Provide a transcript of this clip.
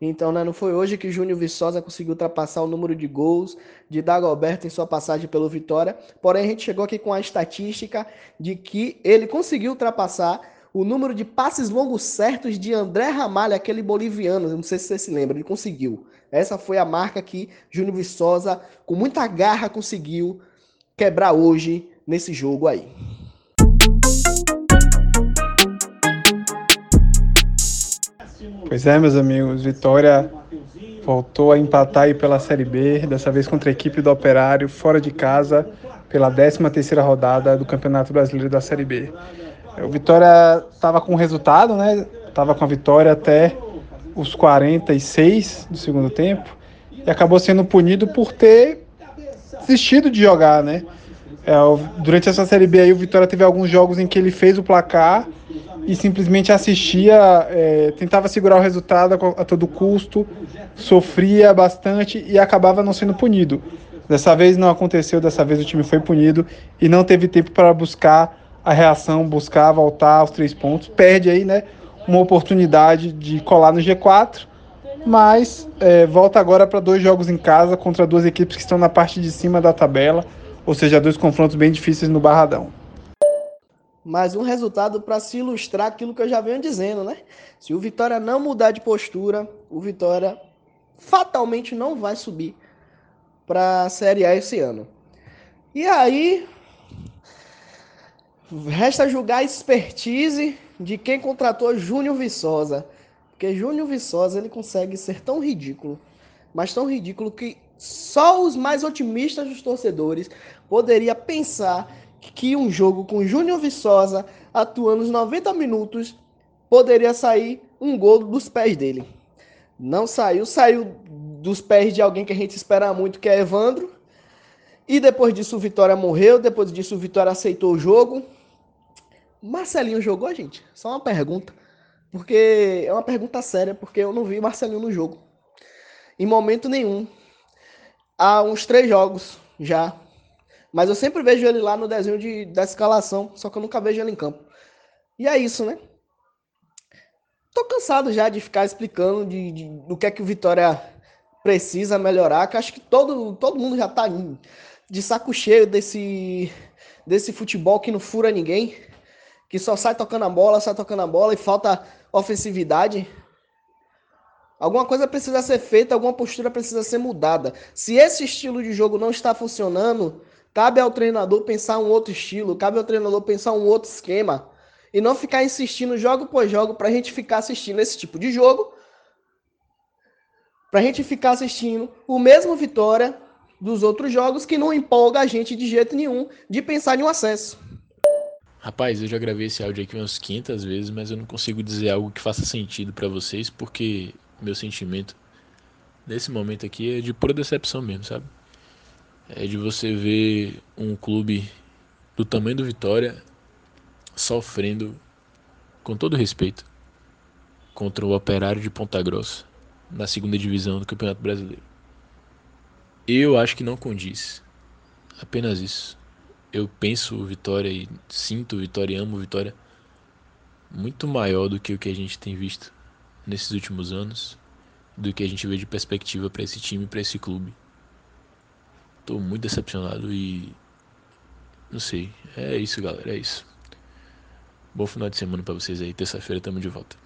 Então, né, não foi hoje que Júnior Viçosa conseguiu ultrapassar o número de gols de Dagoberto em sua passagem pelo Vitória. Porém, a gente chegou aqui com a estatística de que ele conseguiu ultrapassar o número de passes longos certos de André Ramalho, aquele boliviano. Não sei se você se lembra, ele conseguiu. Essa foi a marca que Júnior Viçosa, com muita garra, conseguiu quebrar hoje nesse jogo aí. Pois é, meus amigos, Vitória voltou a empatar aí pela Série B, dessa vez contra a equipe do Operário, fora de casa, pela 13ª rodada do Campeonato Brasileiro da Série B. O Vitória estava com resultado, né? Tava com a vitória até os 46 do segundo tempo e acabou sendo punido por ter desistido de jogar, né? É, durante essa Série B aí, o Vitória teve alguns jogos em que ele fez o placar e simplesmente assistia, é, tentava segurar o resultado a, todo custo, sofria bastante e acabava não sendo punido. Dessa vez não aconteceu, dessa vez o time foi punido e não teve tempo para buscar a reação, buscar voltar aos três pontos. Perde aí, né, uma oportunidade de colar no G4, mas é, volta agora para dois jogos em casa contra duas equipes que estão na parte de cima da tabela, ou seja, dois confrontos bem difíceis no Barradão mais um resultado para se ilustrar aquilo que eu já venho dizendo, né? Se o Vitória não mudar de postura, o Vitória fatalmente não vai subir para a Série A esse ano. E aí resta julgar a expertise de quem contratou Júnior Viçosa, porque Júnior Viçosa ele consegue ser tão ridículo, mas tão ridículo que só os mais otimistas dos torcedores poderia pensar que um jogo com Júnior Viçosa atuando os 90 minutos poderia sair um gol dos pés dele. Não saiu, saiu dos pés de alguém que a gente espera muito, que é Evandro. E depois disso o Vitória morreu, depois disso o Vitória aceitou o jogo. Marcelinho jogou, gente? Só uma pergunta. Porque é uma pergunta séria, porque eu não vi Marcelinho no jogo. Em momento nenhum. Há uns três jogos já mas eu sempre vejo ele lá no desenho de, da escalação, só que eu nunca vejo ele em campo. E é isso, né? Tô cansado já de ficar explicando de, de, do que é que o Vitória precisa melhorar, que acho que todo, todo mundo já tá de saco cheio desse, desse futebol que não fura ninguém, que só sai tocando a bola, sai tocando a bola e falta ofensividade. Alguma coisa precisa ser feita, alguma postura precisa ser mudada. Se esse estilo de jogo não está funcionando, Cabe ao treinador pensar um outro estilo, cabe ao treinador pensar um outro esquema. E não ficar insistindo jogo por jogo para a gente ficar assistindo esse tipo de jogo. Para a gente ficar assistindo o mesmo vitória dos outros jogos que não empolga a gente de jeito nenhum de pensar em um acesso. Rapaz, eu já gravei esse áudio aqui umas 500 vezes, mas eu não consigo dizer algo que faça sentido para vocês, porque meu sentimento nesse momento aqui é de pura decepção mesmo, sabe? É de você ver um clube do tamanho do Vitória sofrendo, com todo respeito, contra o Operário de Ponta Grossa na segunda divisão do Campeonato Brasileiro. Eu acho que não condiz. Apenas isso. Eu penso Vitória e sinto Vitória e amo Vitória muito maior do que o que a gente tem visto nesses últimos anos, do que a gente vê de perspectiva para esse time, para esse clube. Tô muito decepcionado e. Não sei. É isso, galera. É isso. Bom final de semana para vocês aí. Terça-feira tamo de volta.